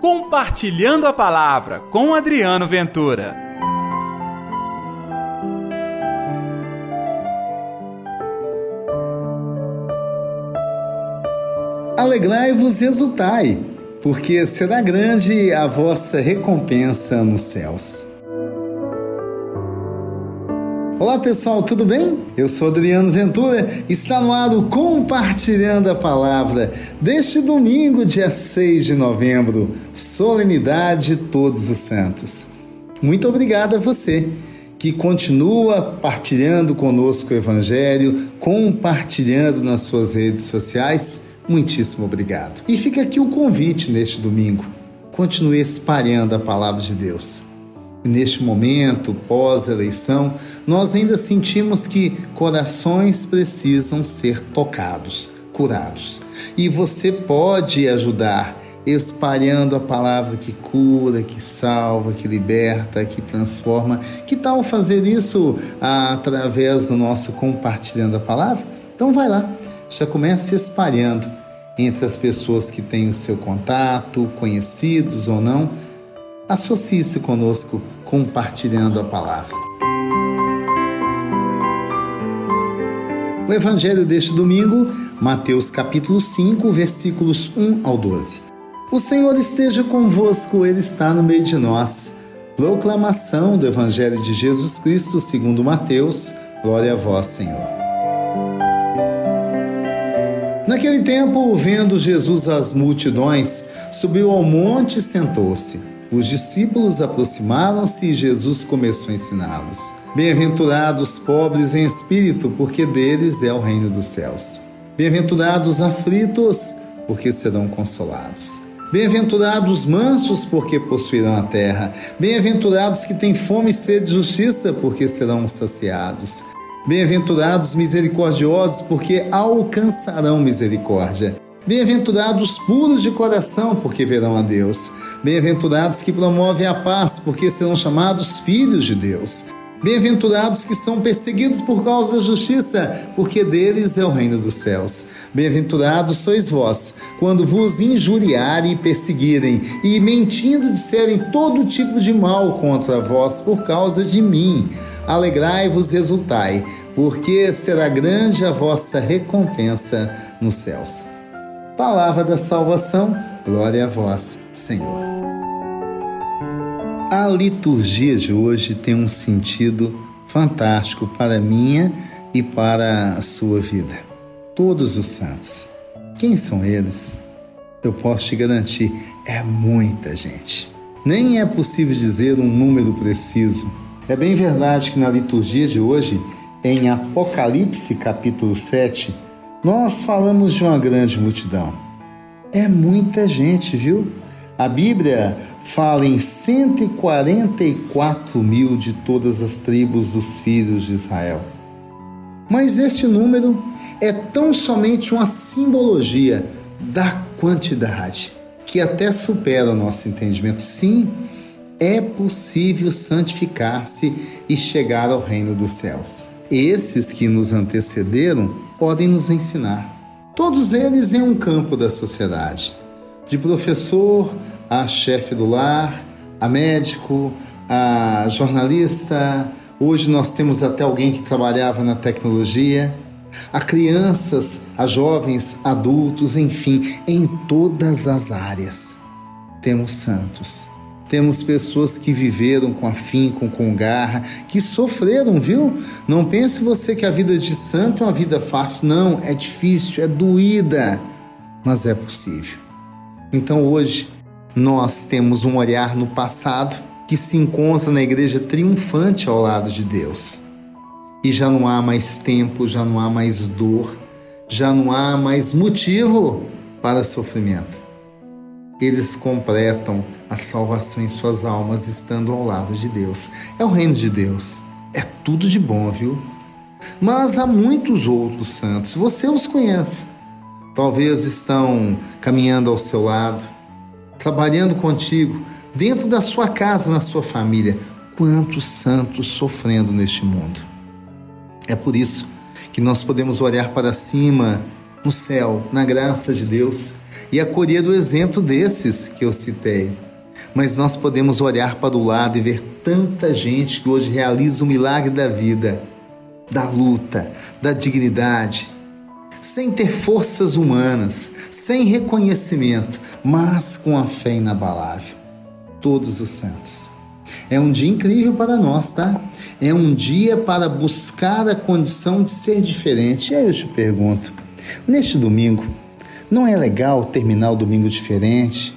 Compartilhando a Palavra com Adriano Ventura. Alegrai-vos e exultai, porque será grande a vossa recompensa nos céus. Olá pessoal, tudo bem? Eu sou Adriano Ventura, está no ar o Compartilhando a Palavra deste domingo, dia 6 de novembro, solenidade de Todos os Santos. Muito obrigado a você que continua partilhando conosco o Evangelho, compartilhando nas suas redes sociais. Muitíssimo obrigado. E fica aqui o convite neste domingo. Continue espalhando a palavra de Deus neste momento, pós-eleição, nós ainda sentimos que corações precisam ser tocados, curados. E você pode ajudar espalhando a palavra que cura, que salva, que liberta, que transforma. Que tal fazer isso através do nosso compartilhando a palavra? Então vai lá, já comece espalhando entre as pessoas que têm o seu contato, conhecidos ou não Associe-se conosco compartilhando a palavra. O evangelho deste domingo, Mateus capítulo 5, versículos 1 ao 12. O Senhor esteja convosco, ele está no meio de nós. Proclamação do evangelho de Jesus Cristo, segundo Mateus. Glória a vós, Senhor. Naquele tempo, vendo Jesus as multidões, subiu ao monte e sentou-se. Os discípulos aproximaram-se e Jesus começou a ensiná-los. Bem-aventurados pobres em espírito, porque deles é o reino dos céus. Bem-aventurados aflitos, porque serão consolados. Bem-aventurados mansos, porque possuirão a terra. Bem-aventurados que têm fome e sede de justiça, porque serão saciados. Bem-aventurados misericordiosos, porque alcançarão misericórdia. Bem-aventurados puros de coração, porque verão a Deus. Bem-aventurados que promovem a paz, porque serão chamados filhos de Deus. Bem-aventurados que são perseguidos por causa da justiça, porque deles é o reino dos céus. Bem-aventurados sois vós, quando vos injuriarem e perseguirem, e mentindo disserem todo tipo de mal contra vós por causa de mim. Alegrai-vos e exultai, porque será grande a vossa recompensa nos céus. Palavra da salvação, glória a vós, Senhor. A liturgia de hoje tem um sentido fantástico para a minha e para a sua vida. Todos os santos. Quem são eles? Eu posso te garantir, é muita gente. Nem é possível dizer um número preciso. É bem verdade que na liturgia de hoje, em Apocalipse capítulo 7, nós falamos de uma grande multidão. É muita gente, viu? A Bíblia fala em 144 mil de todas as tribos dos filhos de Israel. Mas este número é tão somente uma simbologia da quantidade que até supera o nosso entendimento. Sim, é possível santificar-se e chegar ao reino dos céus. Esses que nos antecederam podem nos ensinar. Todos eles em um campo da sociedade, de professor a chefe do lar, a médico, a jornalista. Hoje nós temos até alguém que trabalhava na tecnologia, a crianças, a jovens, adultos, enfim, em todas as áreas. Temos santos temos pessoas que viveram com afinco, com garra, que sofreram, viu? Não pense você que a vida de santo é uma vida fácil. Não, é difícil, é doída, mas é possível. Então hoje nós temos um olhar no passado que se encontra na igreja triunfante ao lado de Deus. E já não há mais tempo, já não há mais dor, já não há mais motivo para sofrimento eles completam a salvação em suas almas estando ao lado de Deus. É o reino de Deus. É tudo de bom, viu? Mas há muitos outros santos, você os conhece. Talvez estão caminhando ao seu lado, trabalhando contigo, dentro da sua casa, na sua família. Quantos santos sofrendo neste mundo. É por isso que nós podemos olhar para cima no céu, na graça de Deus e acolher o exemplo desses que eu citei. Mas nós podemos olhar para o lado e ver tanta gente que hoje realiza o milagre da vida, da luta, da dignidade, sem ter forças humanas, sem reconhecimento, mas com a fé inabalável. Todos os santos. É um dia incrível para nós, tá? É um dia para buscar a condição de ser diferente. E aí eu te pergunto, neste domingo, não é legal terminar o domingo diferente?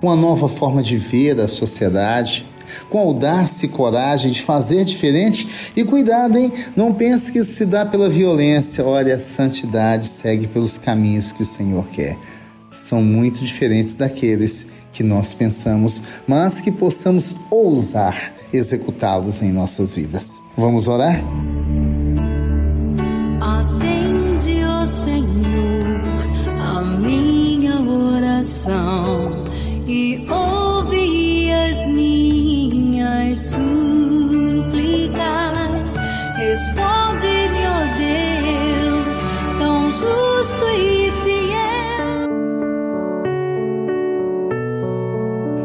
Com a nova forma de ver a sociedade, com audácia e coragem de fazer diferente. E cuidado, hein? Não pense que isso se dá pela violência. Olha, a santidade segue pelos caminhos que o Senhor quer. São muito diferentes daqueles que nós pensamos, mas que possamos ousar executá-los em nossas vidas. Vamos orar?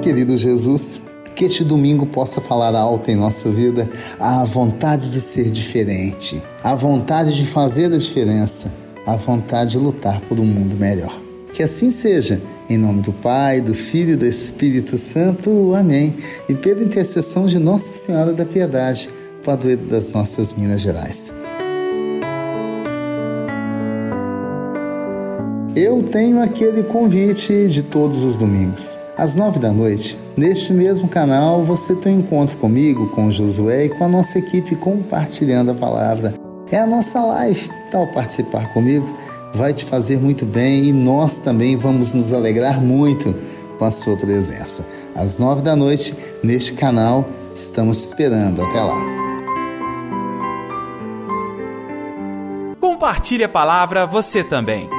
Querido Jesus, que este domingo possa falar alto em nossa vida a vontade de ser diferente, a vontade de fazer a diferença, a vontade de lutar por um mundo melhor. Que assim seja, em nome do Pai, do Filho e do Espírito Santo. Amém. E pela intercessão de Nossa Senhora da Piedade, padroeira das nossas Minas Gerais. Eu tenho aquele convite de todos os domingos. Às nove da noite, neste mesmo canal, você tem um encontro comigo, com Josué e com a nossa equipe compartilhando a palavra. É a nossa live. Tal participar comigo vai te fazer muito bem e nós também vamos nos alegrar muito com a sua presença. Às nove da noite, neste canal, estamos te esperando. Até lá. Compartilhe a palavra você também.